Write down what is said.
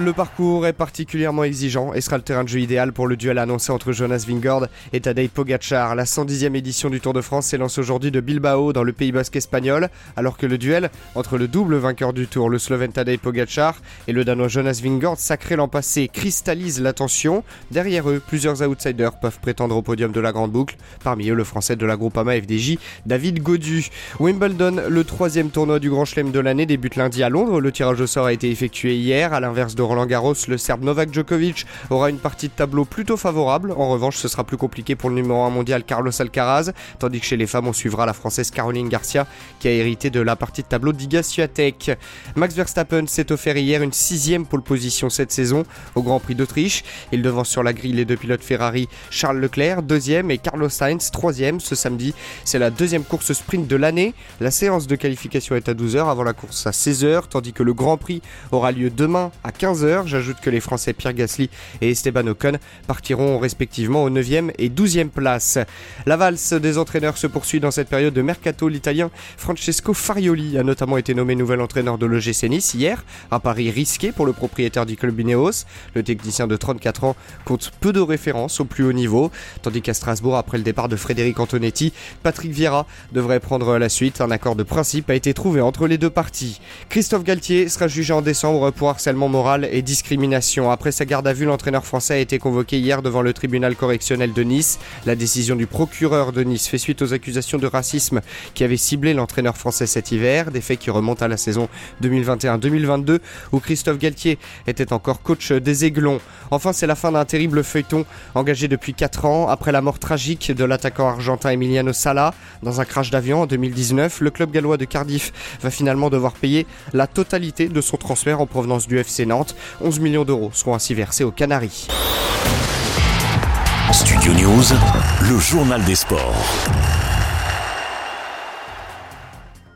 Le parcours est particulièrement exigeant et sera le terrain de jeu idéal pour le duel annoncé entre Jonas Vingord et Tadej Pogacar. La 110e édition du Tour de France s'élance aujourd'hui de Bilbao dans le Pays Basque espagnol, alors que le duel entre le double vainqueur du Tour, le Slovène Tadej Pogacar, et le Danois Jonas Vingord, sacré l'an passé, cristallise l'attention. Derrière eux, plusieurs outsiders peuvent prétendre au podium de la Grande Boucle, parmi eux le Français de la Groupama FDJ, David Godu. Wimbledon, le troisième tournoi du Grand Chelem de l'année, débute lundi à Londres. Le tirage au sort a été effectué hier, à l'inverse de Roland Garros, le Serbe Novak Djokovic aura une partie de tableau plutôt favorable. En revanche, ce sera plus compliqué pour le numéro 1 mondial Carlos Alcaraz, tandis que chez les femmes, on suivra la française Caroline Garcia qui a hérité de la partie de tableau d'Iga Swiatek. Max Verstappen s'est offert hier une sixième pole position cette saison au Grand Prix d'Autriche. Il devance sur la grille les deux pilotes Ferrari Charles Leclerc, deuxième, et Carlos Sainz, troisième ce samedi. C'est la deuxième course sprint de l'année. La séance de qualification est à 12h avant la course à 16h, tandis que le Grand Prix aura lieu demain à 15h. J'ajoute que les Français Pierre Gasly et Esteban Ocon partiront respectivement au 9e et 12e place. La valse des entraîneurs se poursuit dans cette période de mercato. L'Italien Francesco Farioli a notamment été nommé nouvel entraîneur de l'OGC Nice hier, un pari risqué pour le propriétaire du club Ineos. Le technicien de 34 ans compte peu de références au plus haut niveau, tandis qu'à Strasbourg, après le départ de Frédéric Antonetti, Patrick Vieira devrait prendre la suite. Un accord de principe a été trouvé entre les deux parties. Christophe Galtier sera jugé en décembre pour harcèlement moral et discrimination. Après sa garde à vue, l'entraîneur français a été convoqué hier devant le tribunal correctionnel de Nice. La décision du procureur de Nice fait suite aux accusations de racisme qui avaient ciblé l'entraîneur français cet hiver, des faits qui remontent à la saison 2021-2022 où Christophe Galtier était encore coach des Aiglons. Enfin, c'est la fin d'un terrible feuilleton engagé depuis 4 ans après la mort tragique de l'attaquant argentin Emiliano Sala dans un crash d'avion en 2019. Le club gallois de Cardiff va finalement devoir payer la totalité de son transfert en provenance du FC Nantes. 11 millions d'euros seront ainsi versés aux Canaries. Studio News, le journal des sports.